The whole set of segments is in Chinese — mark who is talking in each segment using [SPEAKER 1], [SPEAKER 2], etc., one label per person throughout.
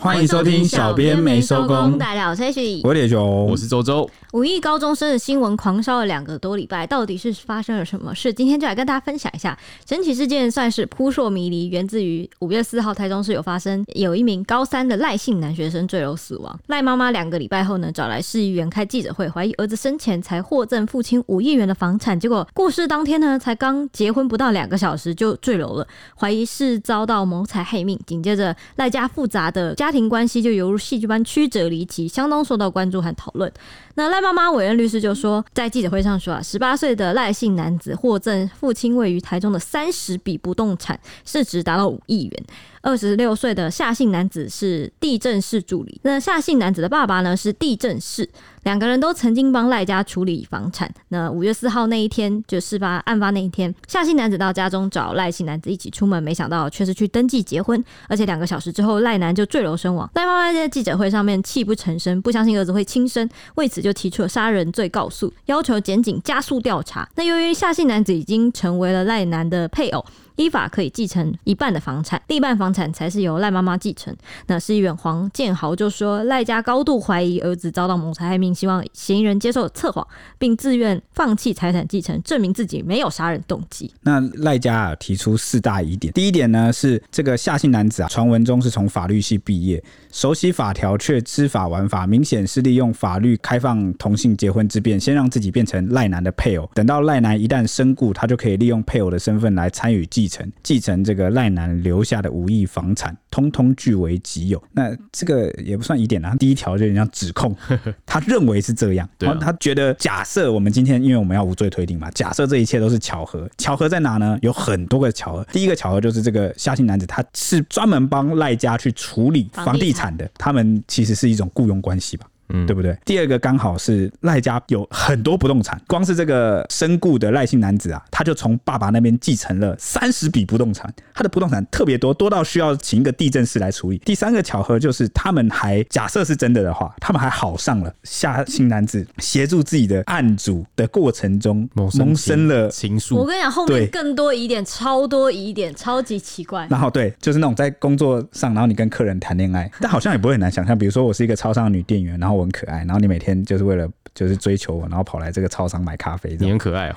[SPEAKER 1] 欢迎收听小编没收工。
[SPEAKER 2] 大家好，我是 H，
[SPEAKER 1] 我是九，
[SPEAKER 3] 我是周周。
[SPEAKER 2] 五亿高中生的新闻狂烧了两个多礼拜，到底是发生了什么事？今天就来跟大家分享一下。整起事件算是扑朔迷离，源自于五月四号台中市有发生有一名高三的赖姓男学生坠楼死亡。赖妈妈两个礼拜后呢，找来市议员开记者会，怀疑儿子生前才获赠父亲五亿元的房产，结果过世当天呢，才刚结婚不到两个小时就坠楼了，怀疑是遭到谋财害命。紧接着赖家复杂的家家庭关系就犹如戏剧般曲折离奇，相当受到关注和讨论。那赖妈妈委任律师就说，在记者会上说啊，十八岁的赖姓男子获赠父亲位于台中的三十笔不动产，市值达到五亿元。二十六岁的夏姓男子是地震室助理，那夏姓男子的爸爸呢是地震室，两个人都曾经帮赖家处理房产。那五月四号那一天，就事发案发那一天，夏姓男子到家中找赖姓男子一起出门，没想到却是去登记结婚，而且两个小时之后赖男就坠楼身亡。赖妈妈在记者会上面泣不成声，不相信儿子会轻生，为此就提出了杀人罪告诉，要求检警加速调查。那由于夏姓男子已经成为了赖男的配偶。依法可以继承一半的房产，另一半房产才是由赖妈妈继承。那市议员黄建豪就说，赖家高度怀疑儿子遭到谋财害命，希望嫌疑人接受测谎，并自愿放弃财产继承，证明自己没有杀人动机。
[SPEAKER 1] 那赖家啊提出四大疑点，第一点呢是这个夏姓男子啊，传闻中是从法律系毕业，熟悉法条却知法玩法，明显是利用法律开放同性结婚之便，先让自己变成赖男的配偶，等到赖男一旦身故，他就可以利用配偶的身份来参与继。继承继承这个赖男留下的五亿房产，通通据为己有。那这个也不算疑点啊，第一条就有点像指控，他认为是这样。然后他觉得，假设我们今天因为我们要无罪推定嘛，假设这一切都是巧合，巧合在哪呢？有很多个巧合。第一个巧合就是这个夏姓男子他是专门帮赖家去处理房地产的，他们其实是一种雇佣关系吧。嗯，对不对？第二个刚好是赖家有很多不动产，光是这个身故的赖姓男子啊，他就从爸爸那边继承了三十笔不动产，他的不动产特别多，多到需要请一个地震师来处理。第三个巧合就是他们还假设是真的的话，他们还好上了夏姓男子协助自己的案主的过程中萌生了情愫。
[SPEAKER 2] 我跟你讲，后面更多疑点，超多疑点，超级奇怪。
[SPEAKER 1] 然后对，就是那种在工作上，然后你跟客人谈恋爱，但好像也不会很难想象。比如说我是一个超商的女店员，然后。我很可爱，然后你每天就是为了就是追求我，然后跑来这个超商买咖啡。
[SPEAKER 3] 你很可爱哦。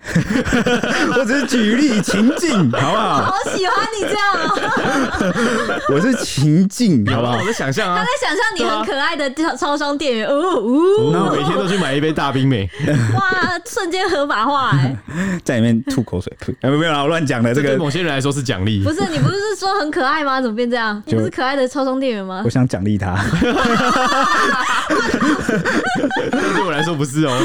[SPEAKER 1] 我只是举例情境，好不好？
[SPEAKER 2] 好喜欢你这样哦！
[SPEAKER 1] 我是情境，好不好？
[SPEAKER 3] 我在想象啊，
[SPEAKER 2] 他在想象你很可爱的超超商店员，哦
[SPEAKER 3] 哦，那我每天都去买一杯大冰美，
[SPEAKER 2] 哇，瞬间合法化哎，
[SPEAKER 1] 在里面吐口水，吐，没有没有啦，我乱讲的。这个
[SPEAKER 3] 对某些人来说是奖励，
[SPEAKER 2] 不是？你不是说很可爱吗？怎么变这样？你不是可爱的超商店员吗？
[SPEAKER 1] 我想奖励他，
[SPEAKER 3] 对我来说不是哦。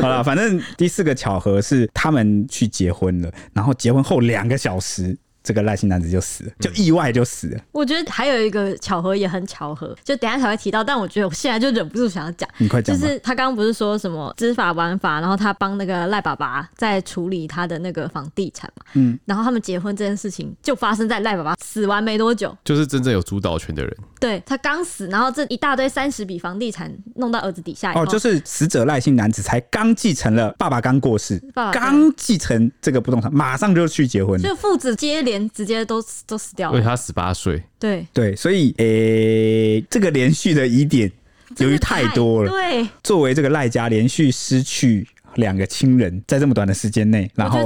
[SPEAKER 1] 好了，反正第四个巧合是。他们去结婚了，然后结婚后两个小时。这个赖姓男子就死了，就意外就死了。
[SPEAKER 2] 我觉得还有一个巧合也很巧合，就等一下才会提到。但我觉得我现在就忍不住想要讲，
[SPEAKER 1] 你快讲。
[SPEAKER 2] 就是他刚刚不是说什么知法玩法，然后他帮那个赖爸爸在处理他的那个房地产嘛。嗯。然后他们结婚这件事情就发生在赖爸爸死完没多久，
[SPEAKER 3] 就是真正有主导权的人。
[SPEAKER 2] 对，他刚死，然后这一大堆三十笔房地产弄到儿子底下。
[SPEAKER 1] 哦，就是死者赖姓男子才刚继承了爸爸刚过世，爸爸刚继承这个不动产，马上就去结婚，
[SPEAKER 2] 就父子接连。直接都都死掉了，
[SPEAKER 3] 因为他十八岁。
[SPEAKER 2] 对
[SPEAKER 1] 对，所以诶、欸，这个连续的疑点由于太多了，
[SPEAKER 2] 对，
[SPEAKER 1] 作为这个赖家连续失去。两个亲人在这么短的时间内，然后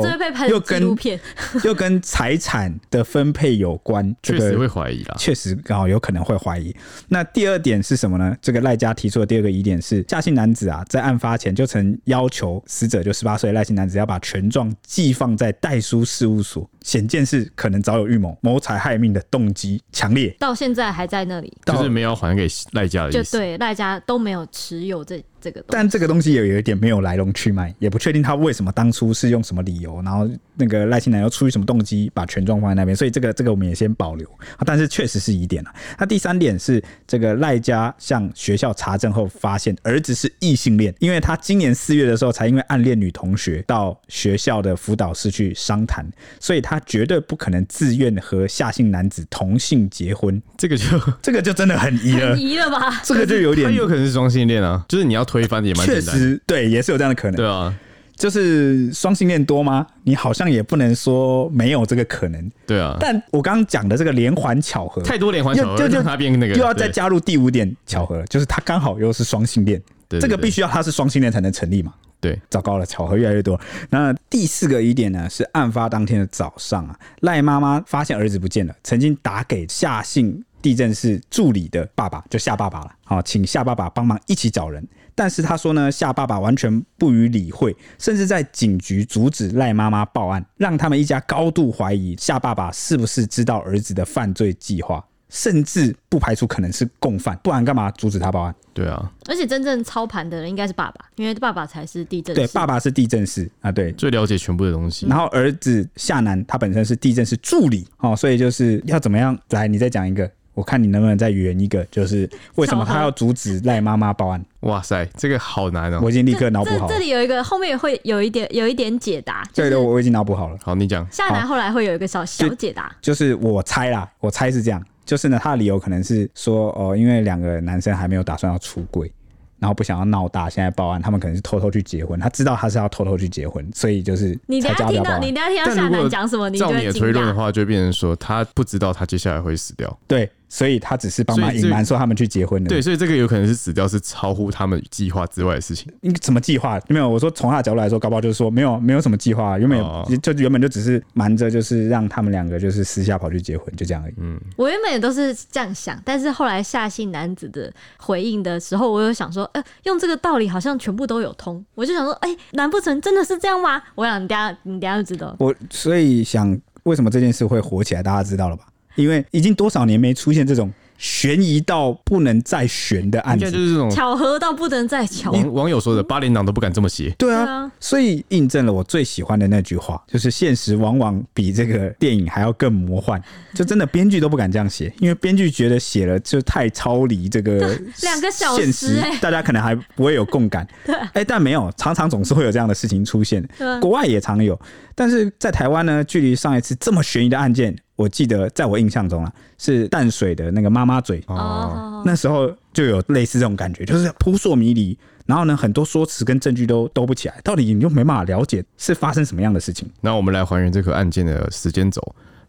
[SPEAKER 1] 又跟 又跟财产的分配有关，
[SPEAKER 3] 确实会怀疑啦，
[SPEAKER 1] 确实刚好有可能会怀疑。那第二点是什么呢？这个赖家提出的第二个疑点是，夏姓男子啊，在案发前就曾要求死者就十八岁赖姓男子要把权状寄放在代书事务所，显见是可能早有预谋、谋财害命的动机强烈，
[SPEAKER 2] 到现在还在那里，
[SPEAKER 3] 就是没有还给赖家的意思，
[SPEAKER 2] 就对赖家都没有持有这。这个，
[SPEAKER 1] 但这个东西也有一点没有来龙去脉，也不确定他为什么当初是用什么理由，然后那个赖姓男又出于什么动机把权状放在那边，所以这个这个我们也先保留。但是确实是疑点了。那第三点是这个赖家向学校查证后发现儿子是异性恋，因为他今年四月的时候才因为暗恋女同学到学校的辅导室去商谈，所以他绝对不可能自愿和下姓男子同性结婚。这个就 这个就真的很疑了，
[SPEAKER 2] 疑了吧？
[SPEAKER 1] 这个就有点，
[SPEAKER 3] 他有可能是双性恋啊，就是你要。推翻也蛮
[SPEAKER 1] 确实对，也是有这样的可能。
[SPEAKER 3] 对啊，
[SPEAKER 1] 就是双性恋多吗？你好像也不能说没有这个可能。
[SPEAKER 3] 对啊，
[SPEAKER 1] 但我刚刚讲的这个连环巧合，
[SPEAKER 3] 太多连环巧合，
[SPEAKER 1] 就就
[SPEAKER 3] 他变那个，
[SPEAKER 1] 又要再加入第五点巧合，就是他刚好又是双性
[SPEAKER 3] 恋。
[SPEAKER 1] 这个必须要他是双性恋才能成立嘛？
[SPEAKER 3] 对，
[SPEAKER 1] 糟糕了，巧合越来越多。那第四个疑点呢？是案发当天的早上啊，赖妈妈发现儿子不见了，曾经打给夏姓地政室助理的爸爸，就夏爸爸了，好，请夏爸爸帮忙一起找人。但是他说呢，夏爸爸完全不予理会，甚至在警局阻止赖妈妈报案，让他们一家高度怀疑夏爸爸是不是知道儿子的犯罪计划。甚至不排除可能是共犯，不然干嘛阻止他报案？
[SPEAKER 3] 对啊，
[SPEAKER 2] 而且真正操盘的人应该是爸爸，因为爸爸才是地震。
[SPEAKER 1] 对，爸爸是地震师啊，对，
[SPEAKER 3] 最了解全部的东西。
[SPEAKER 1] 然后儿子夏楠他本身是地震师助理，哦，所以就是要怎么样？来，你再讲一个，我看你能不能再圆一个，就是为什么他要阻止赖妈妈报案？
[SPEAKER 3] 哇塞，这个好难哦！
[SPEAKER 1] 我已经立刻脑补好了。
[SPEAKER 2] 这里有一个，后面会有一点有一点解答。
[SPEAKER 1] 对的，我已经脑补好了。
[SPEAKER 3] 好，你讲。
[SPEAKER 2] 夏楠后来会有一个小小解答，
[SPEAKER 1] 就是我猜啦，我猜是这样。就是呢，他的理由可能是说，哦，因为两个男生还没有打算要出柜，然后不想要闹大，现在报案，他们可能是偷偷去结婚。他知道他是要偷偷去结婚，所以就是
[SPEAKER 2] 你等下听到，你等下听到夏楠讲什么，你就
[SPEAKER 3] 照你的推论的话，就变成说他不知道他接下来会死掉。
[SPEAKER 1] 对。所以他只是帮忙隐瞒说他们去结婚了。
[SPEAKER 3] 对，所以这个有可能是死掉，是超乎他们计划之外的事情。
[SPEAKER 1] 你什么计划？没有，我说从他的角度来说，高不好就是说没有，没有什么计划，原本就原本就只是瞒着，就是让他们两个就是私下跑去结婚，就这样而已。嗯，
[SPEAKER 2] 我原本也都是这样想，但是后来夏姓男子的回应的时候，我有想说，呃，用这个道理好像全部都有通，我就想说，哎、欸，难不成真的是这样吗？我想你等下你等下就知道。
[SPEAKER 1] 我所以想，为什么这件事会火起来？大家知道了吧？因为已经多少年没出现这种。悬疑到不能再悬的案子，
[SPEAKER 3] 就是这种
[SPEAKER 2] 巧合到不能再巧。
[SPEAKER 3] 网网友说的，八连党都不敢这么写。
[SPEAKER 1] 对啊，所以印证了我最喜欢的那句话，就是现实往往比这个电影还要更魔幻。就真的编剧都不敢这样写，因为编剧觉得写了就太超离这个
[SPEAKER 2] 两个小时，
[SPEAKER 1] 大家可能还不会有共感。对，哎，但没有，常常总是会有这样的事情出现。国外也常有，但是在台湾呢，距离上一次这么悬疑的案件。我记得在我印象中啊，是淡水的那个妈妈嘴哦，那时候就有类似这种感觉，就是扑朔迷离，然后呢，很多说辞跟证据都兜不起来，到底你又没办法了解是发生什么样的事情。
[SPEAKER 3] 那我们来还原这个案件的时间轴。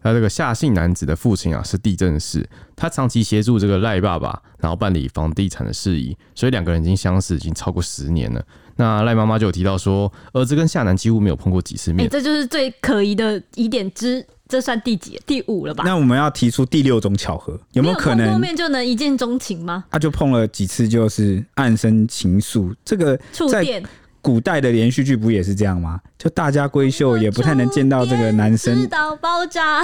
[SPEAKER 3] 那这个夏姓男子的父亲啊是地政士，他长期协助这个赖爸爸，然后办理房地产的事宜，所以两个人已经相识已经超过十年了。那赖妈妈就有提到说，儿子跟夏楠几乎没有碰过几次面，
[SPEAKER 2] 欸，这就是最可疑的疑点之。这算第几？第五了吧？
[SPEAKER 1] 那我们要提出第六种巧合，有没有可能
[SPEAKER 2] 后面就能一见钟情吗？
[SPEAKER 1] 他就碰了几次，就是暗生情愫。这个在古代的连续剧不也是这样吗？就大家闺秀也不太能见到这个男生，
[SPEAKER 2] 直到爆炸。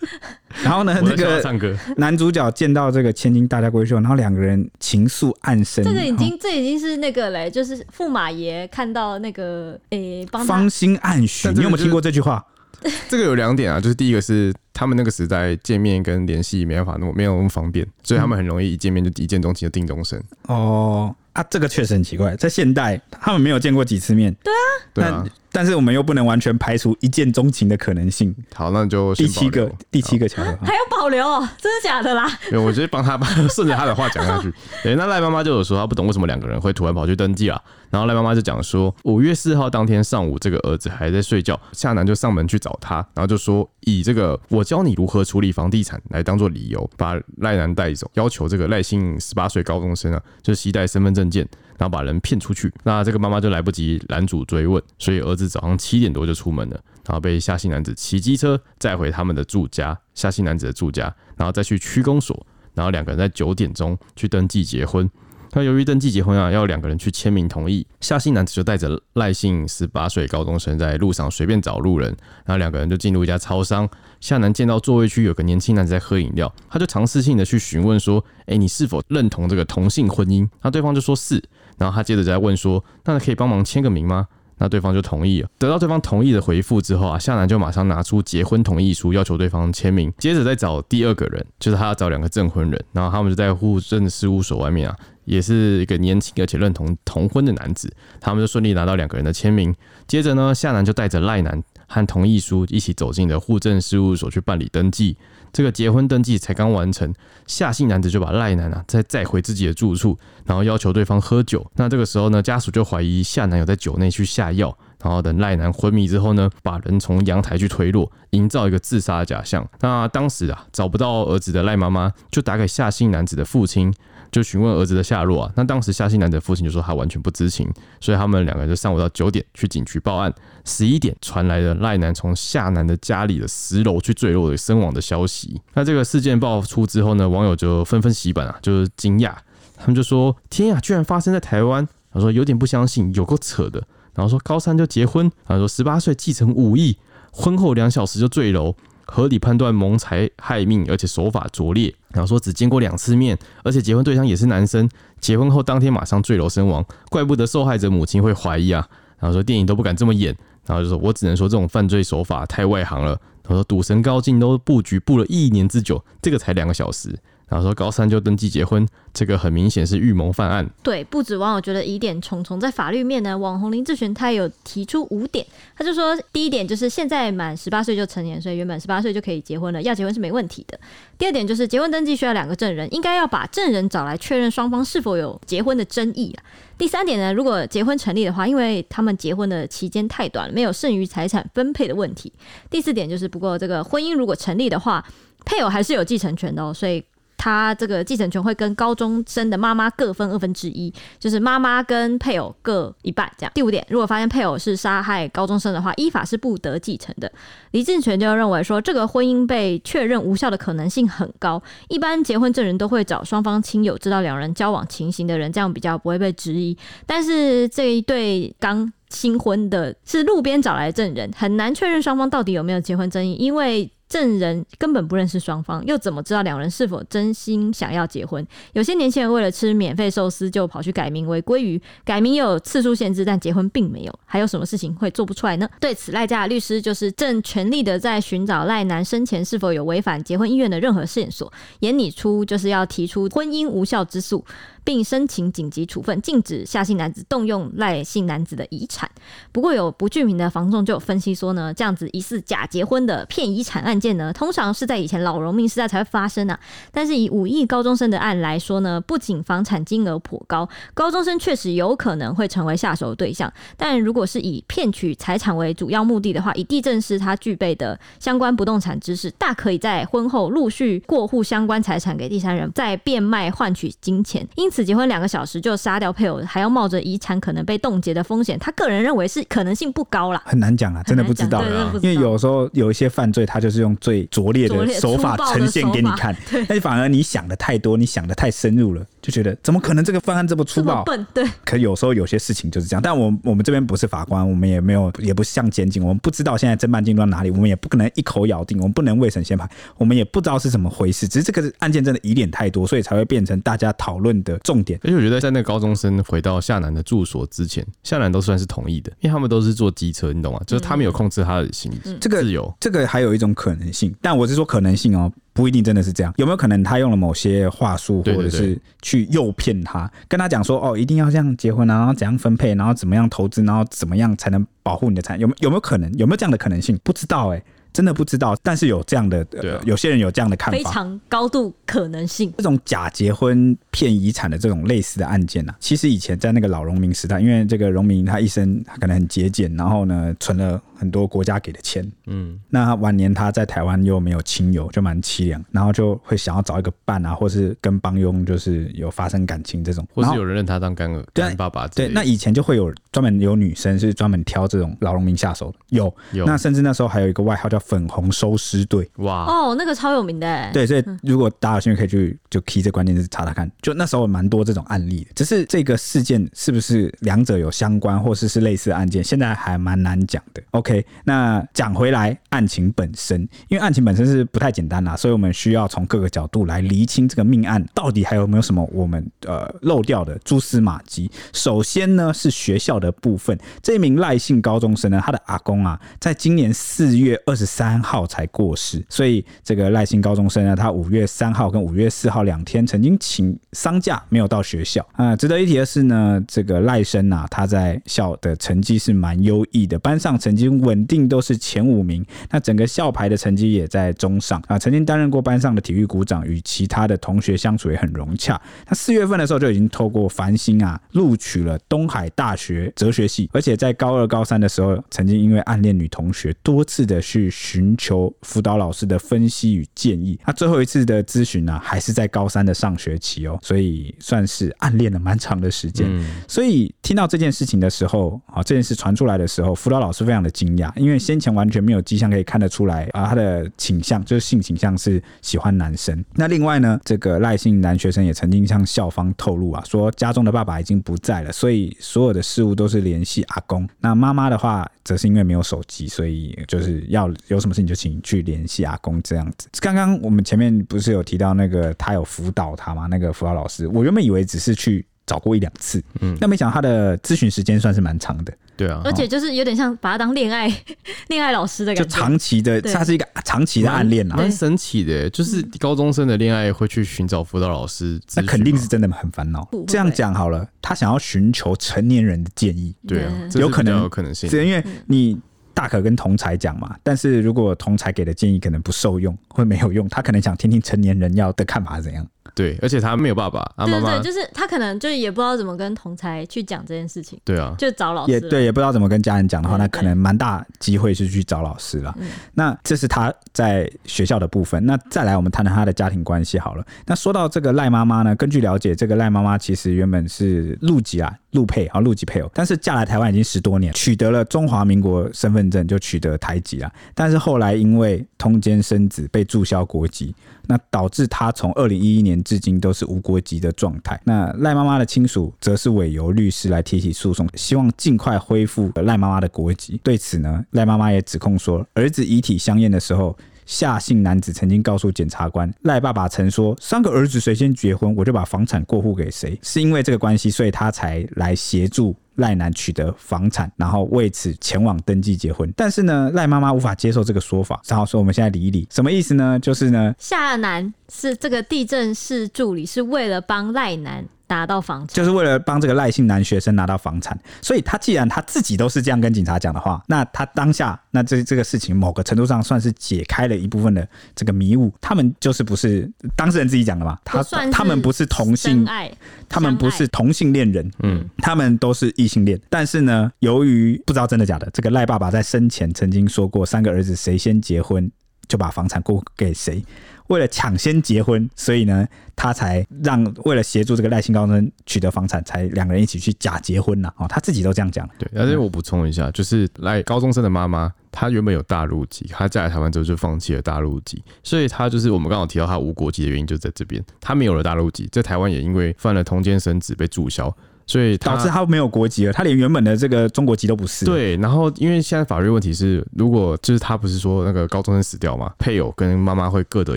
[SPEAKER 1] 然后呢，那个男主角见到这个千金大家闺秀，然后两个人情愫暗生。
[SPEAKER 2] 这个已经，这已经是那个嘞，就是驸马爷看到那个诶，
[SPEAKER 1] 芳心暗许。你有没有听过这句话？
[SPEAKER 3] 这个有两点啊，就是第一个是他们那个时代见面跟联系没办法那么没有那么方便，所以他们很容易一见面就一见钟情，就定终身。
[SPEAKER 1] 哦啊，这个确实很奇怪，在现代他们没有见过几次面。
[SPEAKER 2] 对啊，
[SPEAKER 3] 对啊。
[SPEAKER 1] 但是我们又不能完全排除一见钟情的可能性。
[SPEAKER 3] 好，那就
[SPEAKER 1] 第七个第七个巧合
[SPEAKER 2] 还有保留，哦，真的假的啦？
[SPEAKER 3] 对，我直接帮他顺着他的话讲下去。对，那赖妈妈就有说，她不懂为什么两个人会突然跑去登记啊。然后赖妈妈就讲说，五月四号当天上午，这个儿子还在睡觉，夏楠就上门去找他，然后就说以这个我教你如何处理房地产来当做理由，把赖楠带走，要求这个赖姓十八岁高中生啊，就携带身份证件。然后把人骗出去，那这个妈妈就来不及拦阻追问，所以儿子早上七点多就出门了，然后被夏姓男子骑机车载回他们的住家，夏姓男子的住家，然后再去区公所，然后两个人在九点钟去登记结婚。那由于登记结婚啊，要两个人去签名同意，夏姓男子就带着赖姓十八岁高中生在路上随便找路人，然后两个人就进入一家超商。夏男见到座位区有个年轻男子在喝饮料，他就尝试性的去询问说：“哎，你是否认同这个同性婚姻？”那对方就说是，然后他接着再问说：“那可以帮忙签个名吗？”那对方就同意了。得到对方同意的回复之后啊，夏楠就马上拿出结婚同意书，要求对方签名。接着再找第二个人，就是他要找两个证婚人，然后他们就在户政事务所外面啊。也是一个年轻而且认同同婚的男子，他们就顺利拿到两个人的签名。接着呢，夏楠就带着赖男和同意书一起走进了户政事务所去办理登记。这个结婚登记才刚完成，夏姓男子就把赖男啊再载回自己的住处，然后要求对方喝酒。那这个时候呢，家属就怀疑夏男友在酒内去下药。然后等赖男昏迷之后呢，把人从阳台去推落，营造一个自杀的假象。那当时啊，找不到儿子的赖妈妈就打给夏姓男子的父亲，就询问儿子的下落啊。那当时夏姓男的父亲就说他完全不知情，所以他们两个人就上午到九点去警局报案。十一点传来了赖男从夏男的家里的十楼去坠落的身亡的消息。那这个事件爆出之后呢，网友就纷纷洗版啊，就是惊讶，他们就说：“天呀，居然发生在台湾！”他说有点不相信，有够扯的。然后说高三就结婚，然后说十八岁继承五亿，婚后两小时就坠楼，合理判断谋财害命，而且手法拙劣。然后说只见过两次面，而且结婚对象也是男生，结婚后当天马上坠楼身亡，怪不得受害者母亲会怀疑啊。然后说电影都不敢这么演，然后就说我只能说这种犯罪手法太外行了。他说赌神高进都布局布了一年之久，这个才两个小时。然后说高三就登记结婚，这个很明显是预谋犯案。
[SPEAKER 2] 对，不止网友觉得疑点重重，在法律面呢，网红林志璇他有提出五点，他就说第一点就是现在满十八岁就成年，所以原本十八岁就可以结婚了，要结婚是没问题的。第二点就是结婚登记需要两个证人，应该要把证人找来确认双方是否有结婚的争议啊。第三点呢，如果结婚成立的话，因为他们结婚的期间太短，没有剩余财产分配的问题。第四点就是，不过这个婚姻如果成立的话，配偶还是有继承权的哦，所以。他这个继承权会跟高中生的妈妈各分二分之一，就是妈妈跟配偶各一半这样。第五点，如果发现配偶是杀害高中生的话，依法是不得继承的。李志全就认为说，这个婚姻被确认无效的可能性很高。一般结婚证人都会找双方亲友知道两人交往情形的人，这样比较不会被质疑。但是这一对刚新婚的是路边找来的证人，很难确认双方到底有没有结婚争议，因为。证人根本不认识双方，又怎么知道两人是否真心想要结婚？有些年轻人为了吃免费寿司，就跑去改名为鲑鱼，改名又有次数限制，但结婚并没有。还有什么事情会做不出来呢？对此，赖家律师就是正全力的在寻找赖男生前是否有违反结婚意愿的任何线索，研拟出就是要提出婚姻无效之诉。并申请紧急处分，禁止夏姓男子动用赖姓男子的遗产。不过，有不具名的房仲就有分析说呢，这样子疑似假结婚的骗遗产案件呢，通常是在以前老农民时代才会发生啊。但是以五亿高中生的案来说呢，不仅房产金额颇高，高中生确实有可能会成为下手对象。但如果是以骗取财产为主要目的的话，以地震师他具备的相关不动产知识，大可以在婚后陆续过户相关财产给第三人，再变卖换取金钱。因，结婚两个小时就杀掉配偶，还要冒着遗产可能被冻结的风险，他个人认为是可能性不高啦。
[SPEAKER 1] 很难讲啊，真的不知道，因为有时候有一些犯罪，他就是用最拙劣的手法呈现给你看，但是反而你想的太多，你想的太深入了，就觉得怎么可能这个方案这么粗暴？
[SPEAKER 2] 笨，对。
[SPEAKER 1] 可有时候有些事情就是这样，但我我们这边不是法官，我们也没有，也不像检警，我们不知道现在侦办进度到哪里，我们也不可能一口咬定，我们不能未审先判，我们也不知道是怎么回事。只是这个案件真的疑点太多，所以才会变成大家讨论的重点。
[SPEAKER 3] 而且我觉得，在那个高中生回到夏楠的住所之前，夏楠都算是同意的，因为他们都是坐机车，你懂吗？就是他们有控制他的行李这个自由。
[SPEAKER 1] 这个还有一种可能性，但我是说可能性哦，不一定真的是这样。有没有可能他用了某些话术，或者是去诱骗他，跟他讲说哦，一定要这样结婚，然后怎样分配，然后怎么样投资，然后怎么样才能保护你的财产？有没有没有可能？有没有这样的可能性？不知道哎、欸。真的不知道，但是有这样的，呃，有些人有这样的看法，
[SPEAKER 2] 非常高度可能性。
[SPEAKER 1] 这种假结婚骗遗产的这种类似的案件啊，其实以前在那个老农民时代，因为这个农民他一生他可能很节俭，然后呢存了很多国家给的钱，嗯，那晚年他在台湾又没有亲友，就蛮凄凉，然后就会想要找一个伴啊，或是跟帮佣就是有发生感情这种，
[SPEAKER 3] 或是有人认他当干儿干爸爸。
[SPEAKER 1] 对，那以前就会有专门有女生是专门挑这种老农民下手的，有有。那甚至那时候还有一个外号叫。粉红收尸队，哇
[SPEAKER 2] 哦，那个超有名的，
[SPEAKER 1] 对，所以如果大家有兴趣可以去就 key 这关键字查查看，就那时候蛮多这种案例的，只是这个事件是不是两者有相关，或是是类似的案件，现在还蛮难讲的。OK，那讲回来，案情本身，因为案情本身是不太简单啦，所以我们需要从各个角度来厘清这个命案到底还有没有什么我们呃漏掉的蛛丝马迹。首先呢是学校的部分，这名赖姓高中生呢，他的阿公啊，在今年四月二十三号才过世，所以这个赖姓高中生呢，他五月三号跟五月四号两天曾经请丧假没有到学校啊、值得一提的是呢，这个赖生啊，他在校的成绩是蛮优异的，班上成绩均稳定都是前五名。那整个校排的成绩也在中上啊。曾经担任过班上的体育股长，与其他的同学相处也很融洽。那四月份的时候就已经透过繁星啊录取了东海大学哲学系，而且在高二、高三的时候，曾经因为暗恋女同学，多次的去寻求辅导老师的分析与建议。那最后一次的咨询呢，还是在高三的上学期哦，所以算是暗恋了蛮长的时间。所以听到这件事情的时候，啊，这件事传出来的时候，辅导老师非常的惊惊讶，因为先前完全没有迹象可以看得出来啊，他的倾向就是性倾向是喜欢男生。那另外呢，这个赖姓男学生也曾经向校方透露啊，说家中的爸爸已经不在了，所以所有的事物都是联系阿公。那妈妈的话，则是因为没有手机，所以就是要有什么事情就请去联系阿公这样子。刚刚我们前面不是有提到那个他有辅导他吗？那个辅导老师，我原本以为只是去。找过一两次，嗯，但没想到他的咨询时间算是蛮长的，
[SPEAKER 3] 对啊，
[SPEAKER 2] 而且就是有点像把他当恋爱 恋爱老师的感觉，
[SPEAKER 1] 就长期的，他是一个长期的暗恋啊，
[SPEAKER 3] 蛮神奇的，就是高中生的恋爱会去寻找辅导老师，
[SPEAKER 1] 那肯定是真的很烦恼。这样讲好了，他想要寻求成年人的建议，
[SPEAKER 3] 对啊，
[SPEAKER 1] 有可能
[SPEAKER 3] 有可能性，
[SPEAKER 1] 因为你大可跟同才讲嘛，但是如果同才给的建议可能不受用，会没有用，他可能想听听成年人要的看法是怎样。
[SPEAKER 3] 对，而且他没有爸爸，啊、妈妈
[SPEAKER 2] 对对对，就是他可能就也不知道怎么跟同才去讲这件事情。
[SPEAKER 3] 对啊，
[SPEAKER 2] 就找老师。
[SPEAKER 1] 也对，也不知道怎么跟家人讲的话，那可能蛮大机会是去找老师了。那这是他在学校的部分。那再来，我们谈谈他的家庭关系好了。那说到这个赖妈妈呢，根据了解，这个赖妈妈其实原本是陆籍啊，陆配啊，陆籍配偶，但是嫁来台湾已经十多年，取得了中华民国身份证，就取得台籍啊。但是后来因为通奸生子，被注销国籍。那导致他从二零一一年至今都是无国籍的状态。那赖妈妈的亲属则是委由律师来提起诉讼，希望尽快恢复赖妈妈的国籍。对此呢，赖妈妈也指控说，儿子遗体相验的时候，夏姓男子曾经告诉检察官，赖爸爸曾说，三个儿子谁先结婚，我就把房产过户给谁。是因为这个关系，所以他才来协助。赖男取得房产，然后为此前往登记结婚，但是呢，赖妈妈无法接受这个说法，然后说我们现在理一理，什么意思呢？就是呢，
[SPEAKER 2] 夏男是这个地震室助理，是为了帮赖男。拿到房产，
[SPEAKER 1] 就是为了帮这个赖姓男学生拿到房产。所以他既然他自己都是这样跟警察讲的话，那他当下那这这个事情某个程度上算是解开了一部分的这个迷雾。他们就是不是当事人自己讲的嘛？他他们不是同性爱，他们不是同性恋人，嗯，他们都是异性恋。但是呢，由于不知道真的假的，这个赖爸爸在生前曾经说过，三个儿子谁先结婚就把房产过给谁。为了抢先结婚，所以呢，他才让为了协助这个赖姓高中生取得房产，才两个人一起去假结婚呐。哦，他自己都这样讲。
[SPEAKER 3] 对，而且我补充一下，就是赖高中生的妈妈，她原本有大陆籍，她嫁来台湾之后就放弃了大陆籍，所以她就是我们刚好提到她无国籍的原因就在这边，她没有了大陆籍，在台湾也因为犯了通奸生子被注销。所以导致他没有国籍了，他连原本的这个中国籍都不是。对，然后因为现在法律问题是，如果就是他不是说那个高中生死掉嘛，配偶跟妈妈会各得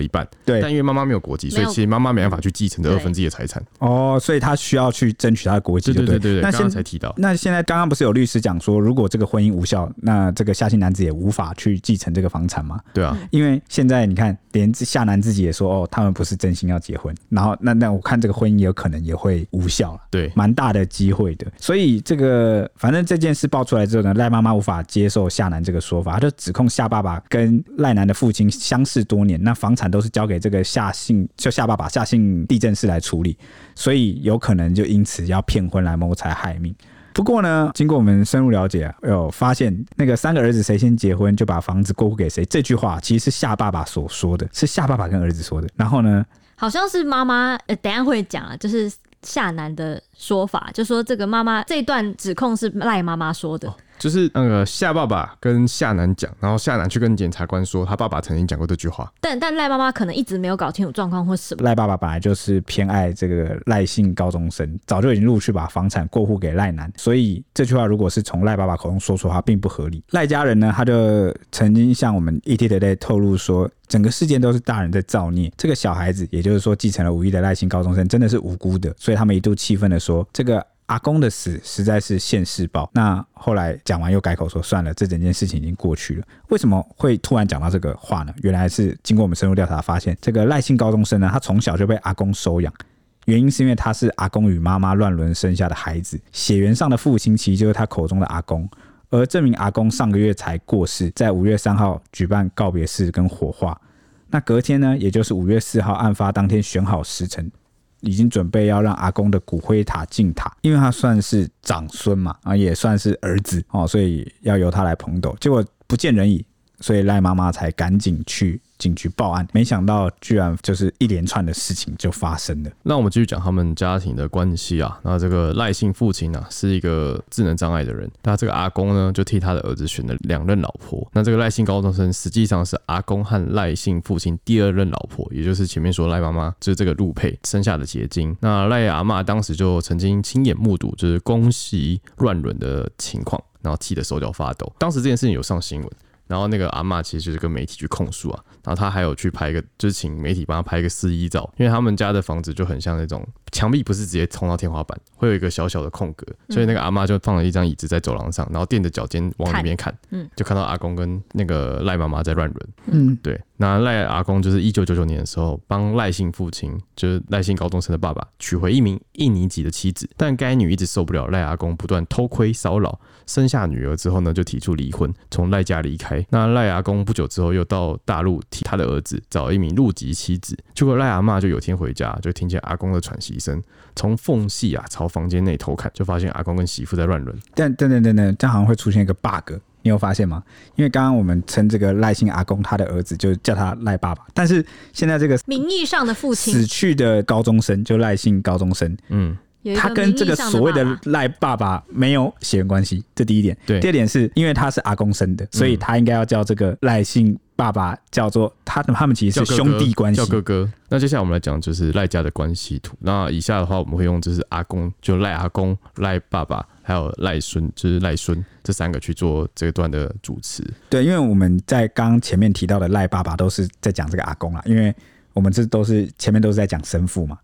[SPEAKER 3] 一半。对，但因为妈妈没有国籍，所以其实妈妈没办法去继承这二分之一的财产。哦，所以他需要去争取他的国籍。对对对对。那现在才提到，那现在刚刚不是有律师讲说，如果这个婚姻无效，那这个夏姓男子也无法去继承这个房产吗？对啊，因为现在你看，连夏男自己也说，哦，他们不是真心要结婚，然后那那我看这个婚姻也有可能也会无效了。对，蛮大的。的机会的，所以这个反正这件事爆出来之后呢，赖妈妈无法接受夏楠这个说法，他就指控夏爸爸跟赖楠的父亲相识多年，那房产都是交给这个夏姓就夏爸爸夏姓地政士来处理，所以有可能就因此要骗婚来谋财害命。不过呢，经过我们深入了解，有发现那个三个儿子谁先结婚就把房子过户给谁这句话，其实是夏爸爸所说的，是夏爸爸跟儿子说的。然后呢，好像是妈妈，呃，等下会讲啊，就是。夏楠的说法，就说这个妈妈这段指控是赖妈妈说的。就是那个夏爸爸跟夏楠讲，然后夏楠去跟检察官说，他爸爸曾经讲过这句话。但但赖妈妈可能一直没有搞清楚状况或什么。赖爸爸本来就是偏爱这个赖姓高中生，早就已经陆续把房产过户给赖楠，所以这句话如果是从赖爸爸口中说出的话，并不合理。赖家人呢，他就曾经向我们 ETtoday 透露说，整个事件都是大人在造孽，这个小孩子，也就是说继承了五亿的赖姓高中生，真的是无辜的，所以他们一度气愤的说，这个。阿公的死实在是现世报。那后来讲完又改口说算了，这整件事情已经过去了。为什么会突然讲到这个话呢？原来是经过我们深入调查发现，这个赖姓高中生呢，他从小就被阿公收养，原因是因为他是阿公与妈妈乱伦生下的孩子，血缘上的父亲其实就是他口中的阿公。
[SPEAKER 1] 而这名阿公上个月才过世，在五月三号举办告别式跟火化。那隔天呢，也就是五月四号，案发当天选好时辰，已经准备要让阿公的骨灰塔进塔，因为他算是长孙嘛，啊，也算是儿子哦，所以要由他来捧斗。结果不见人影，所以赖妈妈才赶紧去。警局报案，没想到居然就是一连串的事情就发生了。
[SPEAKER 3] 那我们继续讲他们家庭的关系啊。那这个赖姓父亲呢、啊，是一个智能障碍的人。那这个阿公呢，就替他的儿子选了两任老婆。那这个赖姓高中生实际上是阿公和赖姓父亲第二任老婆，也就是前面说赖妈妈就是这个陆配生下的结晶。那赖阿嬷当时就曾经亲眼目睹就是宫媳乱伦的情况，然后气得手脚发抖。当时这件事情有上新闻。然后那个阿嬷其实就是跟媒体去控诉啊，然后他还有去拍一个，就是请媒体帮他拍一个示意照，因为他们家的房子就很像那种墙壁不是直接冲到天花板，会有一个小小的空格，所以那个阿妈就放了一张椅子在走廊上，然后垫着脚尖往里面看，嗯，就看到阿公跟那个赖妈妈在乱伦，嗯，对。那赖阿公就是一九九九年的时候，帮赖姓父亲，就是赖姓高中生的爸爸，娶回一名印尼籍的妻子，但该女一直受不了赖阿公不断偷窥骚扰，生下女儿之后呢，就提出离婚，从赖家离开。那赖阿公不久之后又到大陆替他的儿子找一名入籍妻子，结果赖阿妈就有天回家，就听见阿公的喘息声，从缝隙啊朝房间内偷看，就发现阿公跟媳妇在乱伦。
[SPEAKER 1] 但等等等等，这样好像会出现一个 bug。你有发现吗？因为刚刚我们称这个赖姓阿公，他的儿子就叫他赖爸爸，但是现在这个
[SPEAKER 2] 名义上的父亲
[SPEAKER 1] 死去的高中生就赖姓高中生，嗯，他跟这个所谓的赖爸爸没有血缘关系，这第一点。对，第二点是因为他是阿公生的，所以他应该要叫这个赖姓。爸爸叫做他，他们其实是兄弟关系，
[SPEAKER 3] 叫哥哥。那接下来我们来讲就是赖家的关系图。那以下的话我们会用就是阿公，就赖阿公、赖爸爸，还有赖孙，就是赖孙这三个去做这一段的主持。
[SPEAKER 1] 对，因为我们在刚前面提到的赖爸爸都是在讲这个阿公啊，因为我们这都是前面都是在讲生父嘛。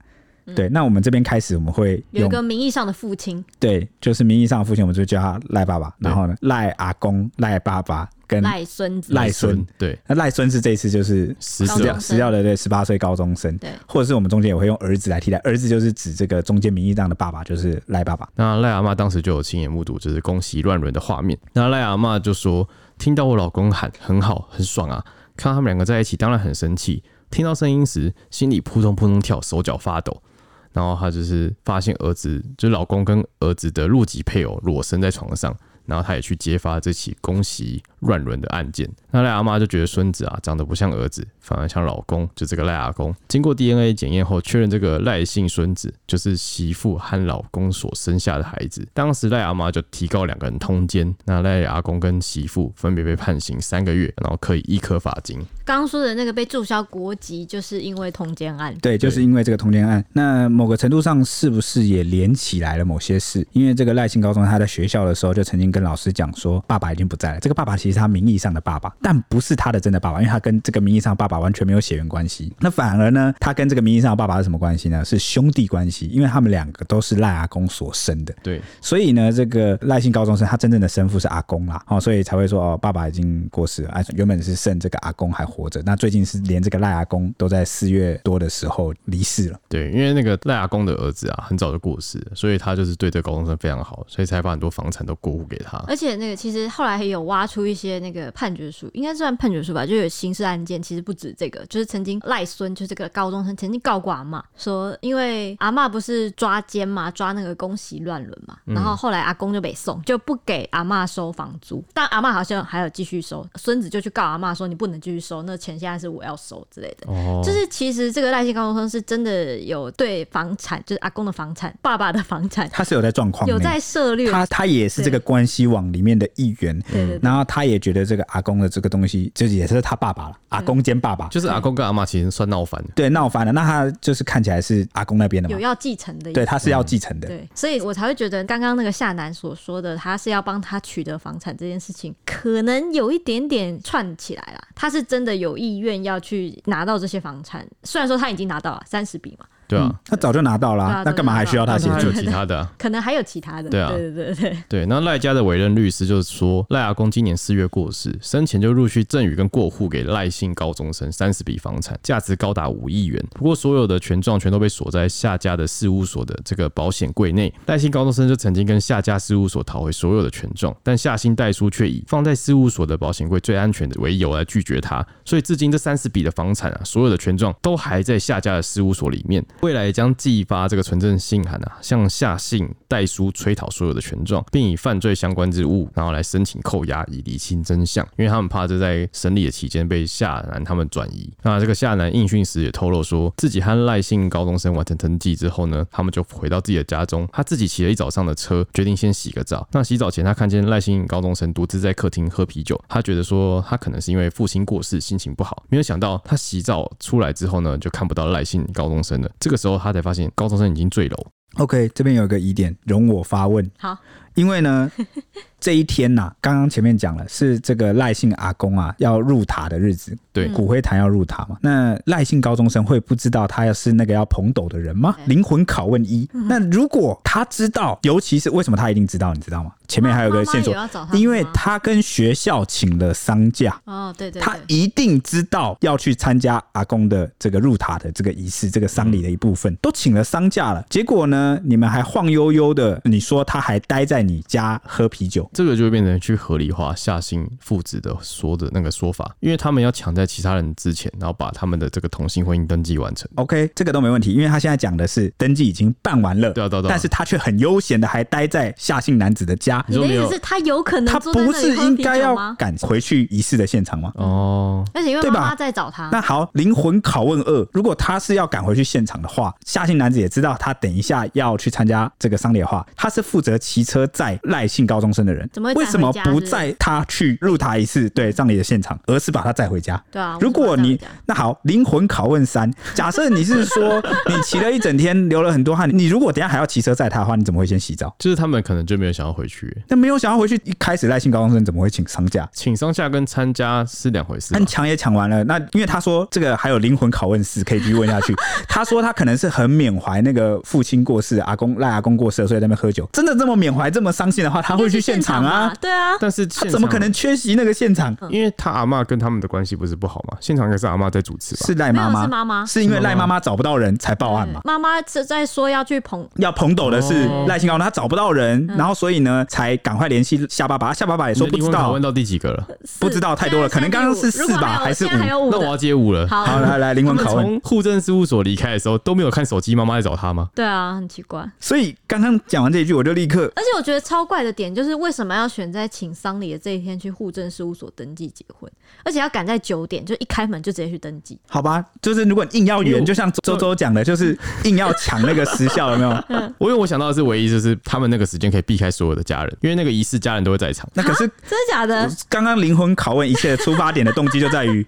[SPEAKER 1] 嗯、对，那我们这边开始我们会
[SPEAKER 2] 有一个名义上的父亲，
[SPEAKER 1] 对，就是名义上的父亲，我们就叫他赖爸爸。然后呢，赖阿公、赖爸爸。跟
[SPEAKER 2] 赖孙子，
[SPEAKER 1] 赖孙。对，那赖孙是这一次就是死掉死掉的对十八岁高中生，对，或者是我们中间也会用儿子来替代，儿子就是指这个中间名义上的爸爸，就是赖爸爸。
[SPEAKER 3] 那赖阿妈当时就有亲眼目睹就是恭喜乱伦的画面，那赖阿妈就说听到我老公喊很好很爽啊，看到他们两个在一起当然很生气，听到声音时心里扑通扑通跳，手脚发抖，然后他就是发现儿子就是老公跟儿子的陆籍配偶裸身在床上。然后他也去揭发这起宫媳乱伦的案件。那赖阿妈就觉得孙子啊长得不像儿子，反而像老公，就这个赖阿公。经过 DNA 检验后，确认这个赖姓孙子就是媳妇和老公所生下的孩子。当时赖阿妈就提告两个人通奸。那赖阿公跟媳妇分别被判刑三个月，然后可以易科罚金。
[SPEAKER 2] 刚刚说的那个被注销国籍，就是因为通奸案。
[SPEAKER 1] 对，就是因为这个通奸案。那某个程度上是不是也连起来了某些事？因为这个赖姓高中他在学校的时候就曾经。跟老师讲说，爸爸已经不在了。这个爸爸其实他名义上的爸爸，但不是他的真的爸爸，因为他跟这个名义上的爸爸完全没有血缘关系。那反而呢，他跟这个名义上的爸爸是什么关系呢？是兄弟关系，因为他们两个都是赖阿公所生的。
[SPEAKER 3] 对，
[SPEAKER 1] 所以呢，这个赖姓高中生他真正的生父是阿公啦，哦，所以才会说哦，爸爸已经过世了，哎，原本是剩这个阿公还活着。那最近是连这个赖阿公都在四月多的时候离世了。
[SPEAKER 3] 对，因为那个赖阿公的儿子啊，很早就过世了，所以他就是对这个高中生非常好，所以才把很多房产都过户给他。
[SPEAKER 2] 而且那个其实后来还有挖出一些那个判决书，应该算判决书吧，就有刑事案件，其实不止这个，就是曾经赖孙，就这个高中生曾经告过阿妈，说因为阿妈不是抓奸嘛，抓那个宫媳乱伦嘛，然后后来阿公就被送，就不给阿妈收房租，但阿妈好像还有继续收，孙子就去告阿妈说，你不能继续收，那钱现在是我要收之类的。哦，就是其实这个赖姓高中生是真的有对房产，就是阿公的房产、爸爸的房产，
[SPEAKER 1] 他是有在状况，
[SPEAKER 2] 有在涉猎，
[SPEAKER 1] 他他也是这个关系网里面的一员，对，然后他也觉得这个阿公的这个东西，就是也是他爸爸了，阿公兼爸爸，
[SPEAKER 3] 就是阿公跟阿妈其实算闹翻了，
[SPEAKER 1] 对，闹翻了。那他就是看起来是阿公那边的嘛，
[SPEAKER 2] 有要继承的，
[SPEAKER 1] 对，他是要继承的，
[SPEAKER 2] 对，所以我才会觉得刚刚那个夏楠所说的，他是要帮他取得房产这件事情，可能有一点点串起来了。他是真的有意愿要去拿到这些房产，虽然说他已经拿到了三十笔嘛。
[SPEAKER 3] 对啊，
[SPEAKER 1] 他早就拿到了、那干嘛还需要他协助
[SPEAKER 3] 还有？其他的、啊。
[SPEAKER 2] 可能还有其他的。
[SPEAKER 3] 对啊
[SPEAKER 2] 对对对对。
[SPEAKER 3] 对，那赖家的委任律师就是说，赖阿公今年四月过世，生前就陆续赠与跟过户给赖姓高中生三十笔房产，价值高达五亿元。不过，所有的权状全都被锁在夏家的事务所的这个保险柜内。赖姓高中生就曾经跟夏家事务所讨回所有的权状，但夏姓代书却以放在事务所的保险柜最安全的为由来拒绝他。所以，至今这三十笔的房产啊，所有的权状都还在夏家的事务所里面。未来将寄发这个存证信函啊，向夏信代书催讨所有的权状，并以犯罪相关之物，然后来申请扣押，以厘清真相。因为他们怕这在审理的期间被夏南他们转移。那这个夏南应讯时也透露说，自己和赖姓高中生完成登记之后呢，他们就回到自己的家中，他自己骑了一早上的车，决定先洗个澡。那洗澡前，他看见赖姓高中生独自在客厅喝啤酒，他觉得说他可能是因为父亲过世，心情不好。没有想到他洗澡出来之后呢，就看不到赖姓高中生了。这个时候，他才发现高中生已经坠楼。
[SPEAKER 1] OK，这边有一个疑点，容我发问。
[SPEAKER 2] 好，
[SPEAKER 1] 因为呢，这一天呐、啊，刚刚前面讲了，是这个赖姓阿公啊要入塔的日子，
[SPEAKER 3] 对，
[SPEAKER 1] 骨灰坛要入塔嘛。那赖姓高中生会不知道他要是那个要捧斗的人吗？灵魂拷问一。那如果他知道，尤其是为什么他一定知道，你知道吗？前面还有个线索，因为他跟学校请了丧假。
[SPEAKER 2] 哦，对对，
[SPEAKER 1] 他一定知道要去参加阿公的这个入塔的这个仪式，这个丧礼的一部分，都请了丧假了。结果呢，你们还晃悠悠的，你说他还待在你家喝啤酒，
[SPEAKER 3] 这个就会变成去合理化夏姓父子的说的那个说法，因为他们要抢在其他人之前，然后把他们的这个同性婚姻登记完成。
[SPEAKER 1] OK，这个都没问题，因为他现在讲的是登记已经办完了，
[SPEAKER 3] 对啊对啊，
[SPEAKER 1] 但是他却很悠闲的还待在夏姓男子的家。
[SPEAKER 2] 你的意思是，他有可能
[SPEAKER 1] 他不是应该要赶回去仪式的现场吗？
[SPEAKER 3] 哦，
[SPEAKER 2] 而且因为妈妈在找他。
[SPEAKER 1] 那好，灵魂拷问二，如果他是要赶回去现场的话，夏姓男子也知道他等一下要去参加这个丧礼的话，他是负责骑车载赖姓高中生的人，
[SPEAKER 2] 怎么
[SPEAKER 1] 为什么不载他去入塔一次对葬礼的现场，而是把他载回家？
[SPEAKER 2] 对啊，
[SPEAKER 1] 如果你那好，灵魂拷问三，假设你是说你骑了一整天，流了很多汗，你如果等下还要骑车载他的话，你怎么会先洗澡？
[SPEAKER 3] 就是他们可能就没有想要回去，
[SPEAKER 1] 那没有想要回去，一开始赖姓高中生怎么会请丧假？
[SPEAKER 3] 请丧假跟参加是两回事。
[SPEAKER 1] 但抢也抢完了，那因为他说这个还有灵魂拷问四可以继续问下去。他说他可能是很缅怀那个父亲过世，阿公赖阿公过世，所以在那边喝酒。真的这么缅怀这么伤心的话，他会去现场啊？
[SPEAKER 2] 对啊，
[SPEAKER 3] 但是
[SPEAKER 1] 他怎么可能缺席那个现场？
[SPEAKER 3] 因为他阿妈跟他们的关系不是不好嘛？现场应该是阿妈在主持吧？
[SPEAKER 1] 是赖妈妈，
[SPEAKER 2] 是妈妈，
[SPEAKER 1] 是因为赖妈妈找不到人才报案嘛？
[SPEAKER 2] 妈妈是在说要去捧
[SPEAKER 1] 要捧斗的是赖清高，他找不到人，然后所以呢才赶快联系夏爸爸。夏爸爸也说不知道，
[SPEAKER 3] 问到第几个了？
[SPEAKER 1] 不知道太多了，可能刚刚是四吧，还是五？
[SPEAKER 3] 那我要接五了。
[SPEAKER 1] 好，来来灵魂拷问。
[SPEAKER 3] 从户政事务所离开的时候都没有看手机，妈妈在找他吗？
[SPEAKER 2] 对啊，很奇怪。
[SPEAKER 1] 所以刚刚讲完这一句，我就立刻。
[SPEAKER 2] 而且我觉得超怪的点就是，为什么要选在请丧礼的这一天去户政事务所登记结婚，而且要赶在九点，就一开门就直接去登记？
[SPEAKER 1] 好吧，就是如果硬要圆，就像周周讲的，就是硬要抢那个时效，有没有？
[SPEAKER 3] 我因为我想到的是，唯一就是他们那个时间可以避开所有的家人，因为那个仪式家人都会在场。
[SPEAKER 1] 那可是
[SPEAKER 2] 真的假的？
[SPEAKER 1] 刚刚灵魂拷问一切的出发点的动机就在于。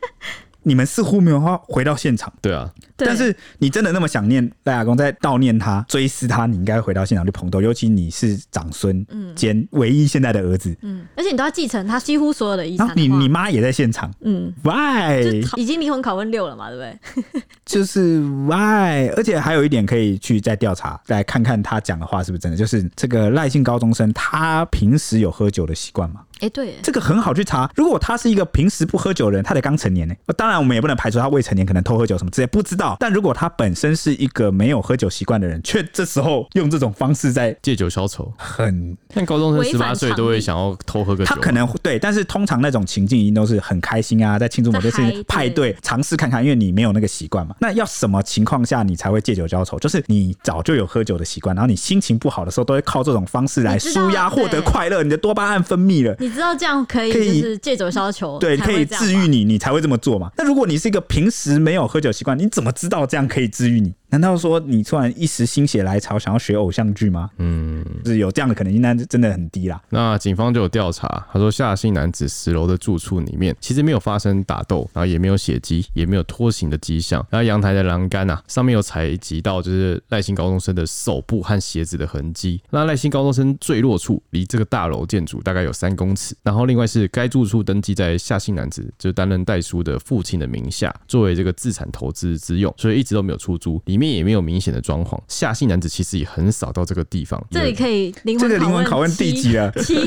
[SPEAKER 1] 你们似乎没有话回到现场，
[SPEAKER 3] 对啊，
[SPEAKER 1] 但是你真的那么想念赖阿公，在悼念他、追思他，你应该回到现场去捧斗，尤其你是长孙兼唯一现在的儿子，
[SPEAKER 2] 嗯，而且你都要继承他几乎所有的遗产。
[SPEAKER 1] 你你妈也在现场，
[SPEAKER 2] 嗯
[SPEAKER 1] ，Why？
[SPEAKER 2] 已经灵魂拷问六了嘛，对不对？
[SPEAKER 1] 就是 Why？而且还有一点可以去再调查，来看看他讲的话是不是真的。就是这个赖姓高中生，他平时有喝酒的习惯吗？
[SPEAKER 2] 哎、欸，对，
[SPEAKER 1] 这个很好去查。如果他是一个平时不喝酒的人，他才刚成年呢。当然，我们也不能排除他未成年可能偷喝酒什么之类，不知道。但如果他本身是一个没有喝酒习惯的人，却这时候用这种方式在
[SPEAKER 3] 借酒消愁，
[SPEAKER 1] 很。
[SPEAKER 3] 像高中生十八岁都会想要偷喝个酒，
[SPEAKER 1] 他可能对，但是通常那种情境一定都是很开心啊，在庆祝某件事情派对，尝试看看，因为你没有那个习惯嘛。那要什么情况下你才会借酒消愁？就是你早就有喝酒的习惯，然后你心情不好的时候，都会靠这种方式来舒压，获得快乐，你的多巴胺分泌了。
[SPEAKER 2] 你知道这样可以。就是借酒消愁，
[SPEAKER 1] 对，可以治愈你，你才会这么做嘛。那如果你是一个平时没有喝酒习惯，你怎么知道这样可以治愈你？难道说你突然一时心血来潮想要学偶像剧吗？嗯，是有这样的可能性，但是真的很低啦。
[SPEAKER 3] 那警方就有调查，他说夏姓男子十楼的住处里面其实没有发生打斗，然后也没有血迹，也没有拖行的迹象。然后阳台的栏杆啊，上面有采集到就是赖姓高中生的手部和鞋子的痕迹。那赖姓高中生坠落处离这个大楼建筑大概有三公尺。然后另外是该住处登记在夏姓男子就担任代书的父亲的名下，作为这个资产投资之用，所以一直都没有出租。里里面也没有明显的装潢。夏姓男子其实也很少到这个地方。
[SPEAKER 2] 这里可以灵魂
[SPEAKER 1] 这个灵魂拷问第几了？
[SPEAKER 2] 七，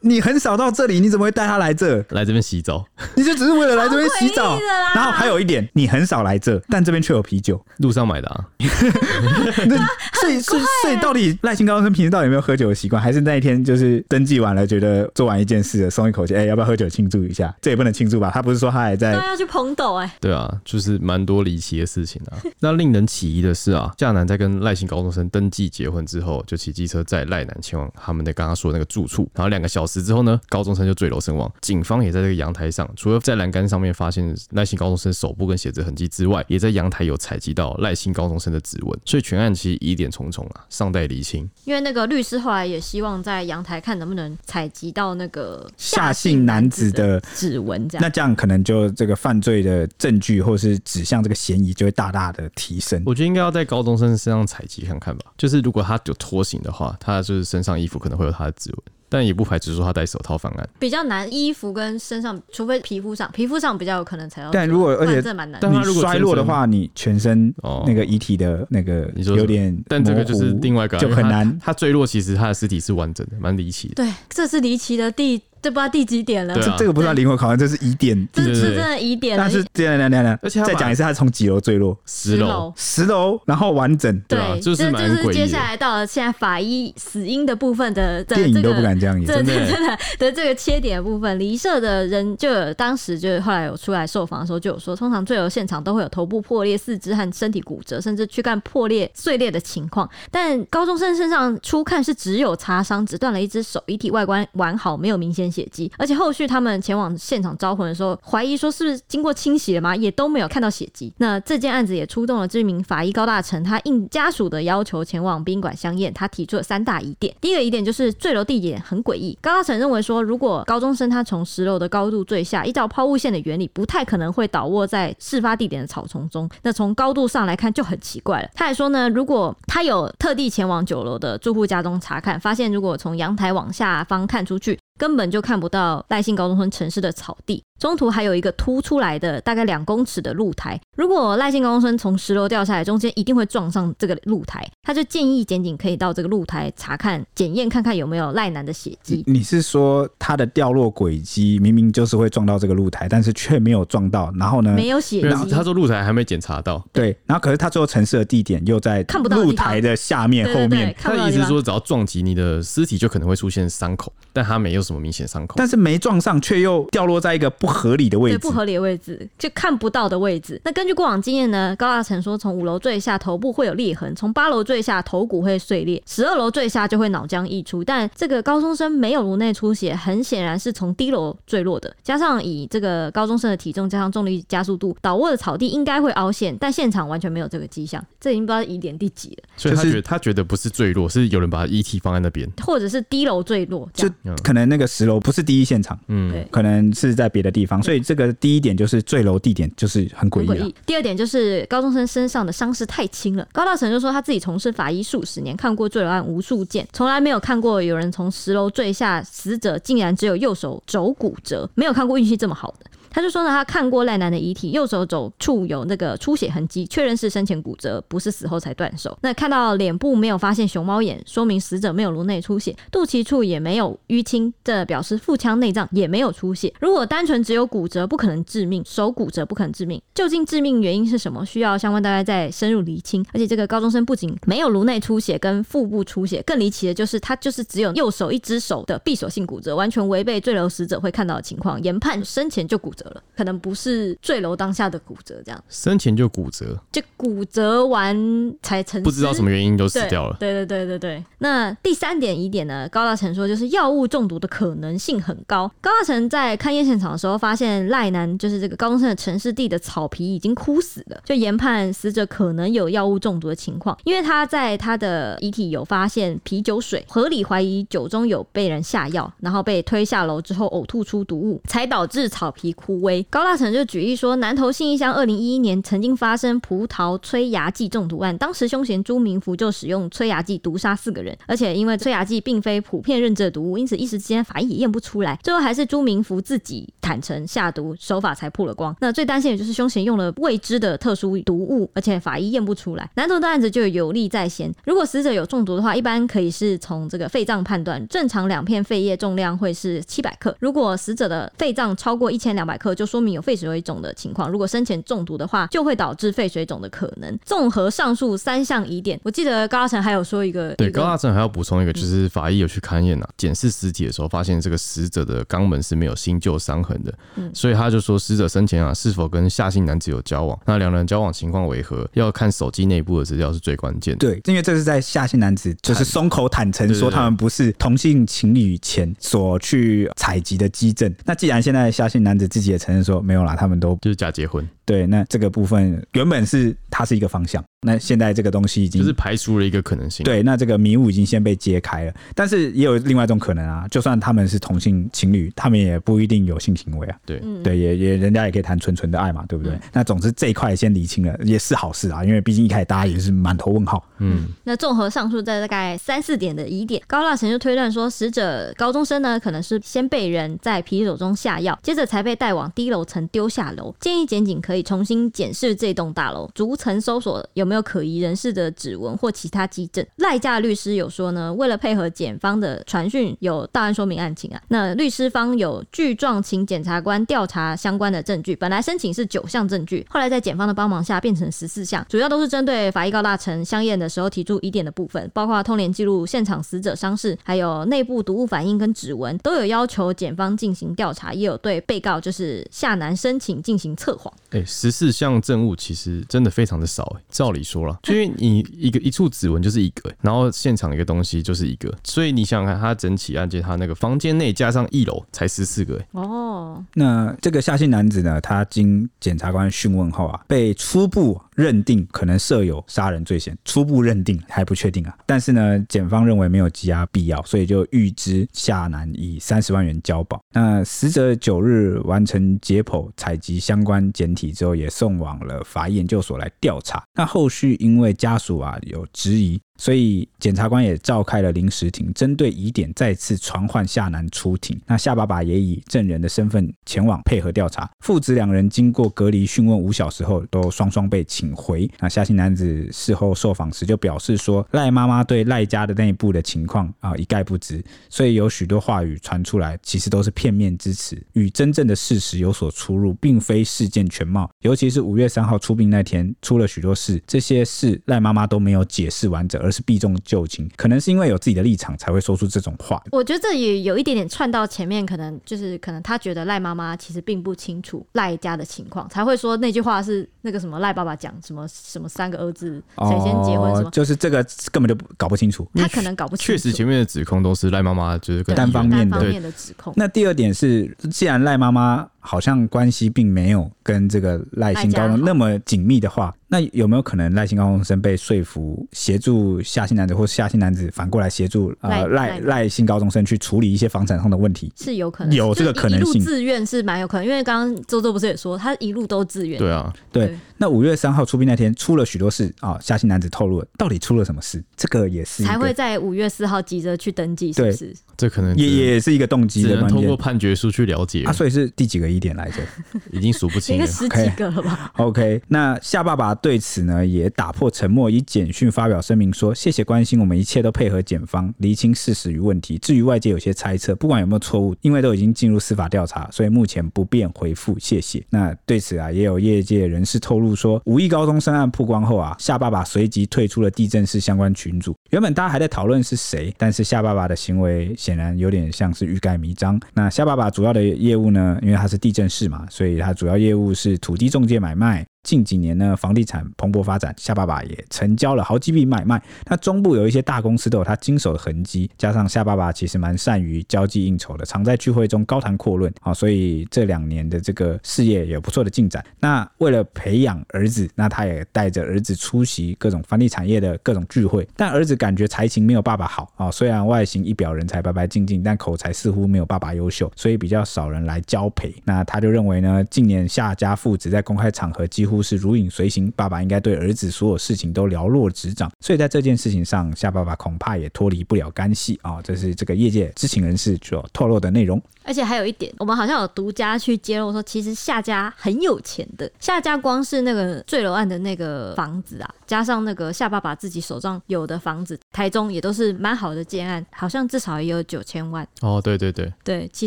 [SPEAKER 1] 你很少到这里，你怎么会带他来这？
[SPEAKER 3] 来这边洗澡？
[SPEAKER 1] 你就只是为了来这边洗澡？然后还有一点，你很少来这，但这边却有啤酒，
[SPEAKER 3] 路上买的啊。
[SPEAKER 1] 那所以所以所以到底赖姓高中生平时到底有没有喝酒的习惯？还是那一天就是登记完了，觉得做完一件事了，松一口气？哎、欸，要不要喝酒庆祝一下？这也不能庆祝吧？他不是说他还在？
[SPEAKER 2] 他要去捧斗哎。
[SPEAKER 3] 对啊，就是蛮多离奇的事情啊。那令人起疑的是啊，夏男在跟赖姓高中生登记结婚之后，就骑机车载赖男前往他们的刚刚说的那个住处。然后两个小时之后呢，高中生就坠楼身亡。警方也在这个阳台上，除了在栏杆上面发现赖姓高中生手部跟鞋子痕迹之外，也在阳台有采集到赖姓高中生的指纹。所以全案其实疑点重重啊，尚待厘清。
[SPEAKER 2] 因为那个律师后来也希望在阳台看能不能采集到那个
[SPEAKER 1] 夏姓男子的
[SPEAKER 2] 指纹，这样。
[SPEAKER 1] 那这样可能就这个犯罪的证据或是指向这个嫌疑就会大大的提升。
[SPEAKER 3] 我觉得应该要在高中生身上采集看看吧。就是如果他有脱刑的话，他就是身上衣服可能会有他的指纹。但也不排除说他戴手套方案，比较难。
[SPEAKER 2] 衣服跟身上，除非皮肤上，皮肤上比较有可能才要。
[SPEAKER 1] 但如果而且
[SPEAKER 2] 这蛮难，
[SPEAKER 1] 但他如果衰落的话，你全身那个遗体的那个有点，
[SPEAKER 3] 但这个就是另外一个
[SPEAKER 1] 就很难。
[SPEAKER 3] 他坠落其实他的尸体是完整的，蛮离奇的。
[SPEAKER 2] 对，这是离奇的第。这不知道第几点了？
[SPEAKER 1] 这这个不算灵魂拷问，这是疑点。
[SPEAKER 2] 这是真的疑点。
[SPEAKER 1] 但是这样这样这样，而且再讲一次，他从几楼坠落？
[SPEAKER 3] 十楼，
[SPEAKER 1] 十楼，然后完整。
[SPEAKER 2] 对，
[SPEAKER 3] 就是
[SPEAKER 2] 这就是接下来到了现在法医死因的部分的
[SPEAKER 1] 电影都不敢这样演，
[SPEAKER 2] 真的真的的这个切点的部分，离社的人就有当时就是后来有出来受访的时候就有说，通常坠楼现场都会有头部破裂、四肢和身体骨折，甚至躯干破裂碎裂的情况。但高中生身上初看是只有擦伤，只断了一只手，遗体外观完好，没有明显血迹，而且后。续他们前往现场招魂的时候，怀疑说是不是经过清洗了吗？也都没有看到血迹。那这件案子也出动了知名法医高大成，他应家属的要求前往宾馆相验。他提出了三大疑点。第一个疑点就是坠楼地点很诡异。高大成认为说，如果高中生他从十楼的高度坠下，依照抛物线的原理，不太可能会倒卧在事发地点的草丛中。那从高度上来看就很奇怪了。他还说呢，如果他有特地前往九楼的住户家中查看，发现如果从阳台往下方看出去。根本就看不到赖姓高中生城市的草地。中途还有一个凸出来的大概两公尺的露台，如果赖姓高中生从十楼掉下来，中间一定会撞上这个露台。他就建议检警可以到这个露台查看、检验看看有没有赖男的血迹。
[SPEAKER 1] 你是说他的掉落轨迹明明就是会撞到这个露台，但是却没有撞到，然后呢？
[SPEAKER 2] 没有血迹。
[SPEAKER 3] 他说露台还没检查到。
[SPEAKER 1] 对，然后可是他最后陈尸的地点又在看不到露台的下面后面。
[SPEAKER 3] 他的意思是说，只要撞击你的尸体，就可能会出现伤口，但他没有什么明显伤口。
[SPEAKER 1] 但是没撞上，却又掉落在一个不合理的位置。
[SPEAKER 2] 不合理的位置，就看不到的位置。那根据过往经验呢，高大成说，从五楼坠下，头部会有裂痕；从八楼坠下，头骨会碎裂；十二楼坠下就会脑浆溢出。但这个高中生没有颅内出血，很显然是从低楼坠落的。加上以这个高中生的体重，加上重力加速度，倒卧的草地应该会凹陷，但现场完全没有这个迹象。这已经不知道疑点第几了。
[SPEAKER 3] 所以他觉得他觉得不是坠落，是有人把遗体放在那边，
[SPEAKER 2] 或者是低楼坠落，
[SPEAKER 1] 就可能那个十楼不是第一现场，嗯，可能是在别的地方。所以这个第一点就是。坠楼地点就是很诡异。
[SPEAKER 2] 第二点就是高中生身上的伤势太轻了。高大成就说他自己从事法医数十年，看过坠楼案无数件，从来没有看过有人从十楼坠下，死者竟然只有右手肘骨折，没有看过运气这么好的。他就说呢，他看过赖男的遗体，右手肘处有那个出血痕迹，确认是生前骨折，不是死后才断手。那看到脸部没有发现熊猫眼，说明死者没有颅内出血，肚脐处也没有淤青，这表示腹腔内脏也没有出血。如果单纯只有骨折，不可能致命；手骨折不可能致命。究竟致命原因是什么？需要相关大家再深入厘清。而且这个高中生不仅没有颅内出血跟腹部出血，更离奇的就是他就是只有右手一只手的闭锁性骨折，完全违背坠楼死者会看到的情况，研判生前就骨折。可能不是坠楼当下的骨折，这样
[SPEAKER 3] 生前就骨折，
[SPEAKER 2] 就骨折完才成，
[SPEAKER 3] 不知道什么原因就死掉了。
[SPEAKER 2] 对对对对对。那第三点疑点呢？高大成说就是药物中毒的可能性很高。高大成在勘验现场的时候，发现赖男就是这个高中生的陈尸地的草皮已经枯死了，就研判死者可能有药物中毒的情况，因为他在他的遗体有发现啤酒水，合理怀疑酒中有被人下药，然后被推下楼之后呕吐出毒物，才导致草皮枯萎。高大成就举例说，南投信义乡二零一一年曾经发生葡萄催芽剂中毒案，当时凶嫌朱明福就使用催芽剂毒杀四个人，而且因为催芽剂并非普遍认证的毒物，因此一时之间法医也验不出来，最后还是朱明福自己坦诚下毒，手法才曝了光。那最担心的就是凶嫌用了未知的特殊毒物，而且法医验不出来。南投的案子就有利在先，如果死者有中毒的话，一般可以是从这个肺脏判断，正常两片肺叶重量会是七百克。如果死者的肺脏超过一千两百克，就说明有肺水肿的情况。如果生前中毒的话，就会导致肺水肿的可能。综合上述三项疑点，我记得高大成还有说一个，
[SPEAKER 3] 对，高大成还要补充一个，就是法医有去勘验啊，检视尸体的时候，发现这个死者的肛门是没有新旧伤痕的，嗯，所以他就说死者生前啊是否跟夏姓男子有交往，那两人交往情况为何，要看手机内部的资料是最关键的。
[SPEAKER 1] 对，因为这是在夏姓男子就是松口坦诚说他们不是同性情侣前所去采集的基证。那既然现在夏姓男子自己也承认说没有啦，他们都
[SPEAKER 3] 就是假结婚。
[SPEAKER 1] 对，那这个部分原本是它是一个方向，那现在这个东西已经
[SPEAKER 3] 就是排除了一个可能性。
[SPEAKER 1] 对，那这个迷雾已经先被揭开了，但是也有另外一种可能啊，就算他们是同性情侣，他们也不一定有性行为啊。
[SPEAKER 3] 对，
[SPEAKER 1] 对，也也人家也可以谈纯纯的爱嘛，对不对？嗯、那总之这一块先理清了也是好事啊，因为毕竟一开始大家也是满头问号。
[SPEAKER 2] 嗯，那综合上述这大概三四点的疑点，高大成就推断说，死者高中生呢，可能是先被人在啤酒中下药，接着才被带往低楼层丢下楼。建议检警可可以重新检。视这栋大楼逐层搜索有没有可疑人士的指纹或其他基证。赖家律师有说呢，为了配合检方的传讯，有档案说明案情啊。那律师方有具状请检察官调查相关的证据。本来申请是九项证据，后来在检方的帮忙下变成十四项，主要都是针对法医高大成相验的时候提出疑点的部分，包括通联记录、现场死者伤势，还有内部毒物反应跟指纹，都有要求检方进行调查，也有对被告就是夏楠申请进行测
[SPEAKER 3] 谎。十四项。证物其实真的非常的少哎，照理说了，因为你一个一处指纹就是一个，然后现场一个东西就是一个，所以你想想看，他整起案件，他那个房间内加上一楼才十四个哎。
[SPEAKER 2] 哦，
[SPEAKER 1] 那这个夏姓男子呢，他经检察官讯问后啊，被初步认定可能设有杀人罪嫌，初步认定还不确定啊。但是呢，检方认为没有羁押必要，所以就预支夏男以三十万元交保。那死者九日完成解剖采集相关检体之后，也送往了法医研究所来调查。那后续因为家属啊有质疑。所以检察官也召开了临时庭，针对疑点再次传唤夏男出庭。那夏爸爸也以证人的身份前往配合调查。父子两人经过隔离讯问五小时后，都双双被请回。那夏姓男子事后受访时就表示说，赖妈妈对赖家的内部的情况啊一概不知，所以有许多话语传出来，其实都是片面之词，与真正的事实有所出入，并非事件全貌。尤其是五月三号出殡那天，出了许多事，这些事赖妈妈都没有解释完整。而是避重就轻，可能是因为有自己的立场才会说出这种话。
[SPEAKER 2] 我觉得这也有一点点串到前面，可能就是可能他觉得赖妈妈其实并不清楚赖家的情况，才会说那句话是那个什么赖爸爸讲什么什么三个儿子谁先结婚什么，
[SPEAKER 1] 哦，就是这个根本就搞不清楚。
[SPEAKER 2] 他可能搞不清楚。
[SPEAKER 3] 确实前面的指控都是赖妈妈就是
[SPEAKER 1] 单方面的
[SPEAKER 2] 单方面的指控。
[SPEAKER 1] 那第二点是，既然赖妈妈好像关系并没有跟这个赖姓高中那么紧密的话。那有没有可能赖姓高中生被说服协助夏姓男子，或夏姓男子反过来协助呃赖赖姓高中生去处理一些房产上的问题？
[SPEAKER 2] 是有可能，
[SPEAKER 1] 有这个可能性。
[SPEAKER 2] 自愿是蛮有可能，因为刚刚周周不是也说他一路都自愿。
[SPEAKER 3] 对啊，
[SPEAKER 1] 对。对那五月三号出殡那天出了许多事啊，夏姓男子透露了到底出了什么事？这个也是
[SPEAKER 2] 才会在五月四号急着去登记，是不是？
[SPEAKER 3] 这可能
[SPEAKER 1] 也也是一个动机的关键。
[SPEAKER 3] 通过判决书去了解
[SPEAKER 1] 啊，所以是第几个疑点来着？
[SPEAKER 3] 已经数不清了，
[SPEAKER 2] 十几个了吧
[SPEAKER 1] ？OK，那夏爸爸对此呢。也打破沉默，以简讯发表声明说：“谢谢关心，我们一切都配合检方厘清事实与问题。至于外界有些猜测，不管有没有错误，因为都已经进入司法调查，所以目前不便回复。谢谢。”那对此啊，也有业界人士透露说，五亿高中生案曝光后啊，夏爸爸随即退出了地震市相关群组。原本大家还在讨论是谁，但是夏爸爸的行为显然有点像是欲盖弥彰。那夏爸爸主要的业务呢，因为他是地震市嘛，所以他主要业务是土地中介买卖。近几年呢，房地产蓬勃发展，夏爸爸也成交了好几笔买卖。那中部有一些大公司都有他经手的痕迹，加上夏爸爸其实蛮善于交际应酬的，常在聚会中高谈阔论啊，所以这两年的这个事业有不错的进展。那为了培养儿子，那他也带着儿子出席各种房地产业的各种聚会。但儿子感觉才情没有爸爸好啊，虽然外形一表人才白白净净，但口才似乎没有爸爸优秀，所以比较少人来交陪。那他就认为呢，近年夏家父子在公开场合几乎乎是如影随形，爸爸应该对儿子所有事情都了若指掌，所以在这件事情上，夏爸爸恐怕也脱离不了干系啊。这是这个业界知情人士所透露的内容。
[SPEAKER 2] 而且还有一点，我们好像有独家去揭露说，其实夏家很有钱的。夏家光是那个坠楼案的那个房子啊，加上那个夏爸爸自己手上有的房子，台中也都是蛮好的建案，好像至少也有九千万。
[SPEAKER 3] 哦，对对对，
[SPEAKER 2] 对，其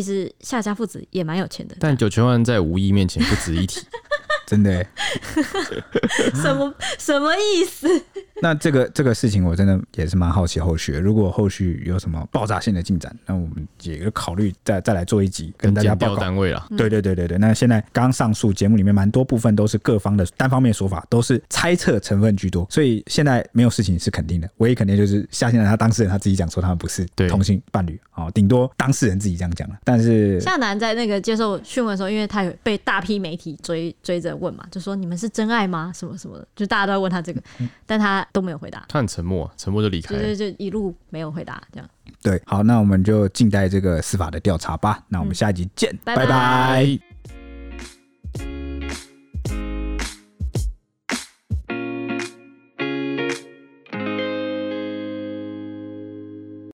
[SPEAKER 2] 实夏家父子也蛮有钱的。
[SPEAKER 3] 但九千万在无意面前不值一提，
[SPEAKER 1] 真的。
[SPEAKER 2] 什么什么意思？
[SPEAKER 1] 那这个这个事情我真的也是蛮好奇后续，如果后续有什么爆炸性的进展，那我们也考虑再再来做一集跟大家报告
[SPEAKER 3] 单位了。
[SPEAKER 1] 对对对对对。那现在刚上述节目里面蛮多部分都是各方的单方面说法，都是猜测成分居多，所以现在没有事情是肯定的。唯一肯定就是夏新南他当事人他自己讲说他们不是同性伴侣哦，顶多当事人自己这样讲了。但是
[SPEAKER 2] 夏楠在那个接受讯问的时候，因为他有被大批媒体追追着问嘛，就说你们是真爱吗？什么什么的，就大家都在问他这个，但他都没有回答。
[SPEAKER 3] 他很沉默，沉默就离开了，
[SPEAKER 2] 对对，就一路没有回答，这样。
[SPEAKER 1] 对，好，那我们就静待这个司法的调查吧。那我们下一集见，
[SPEAKER 2] 嗯、拜拜。
[SPEAKER 1] 拜拜。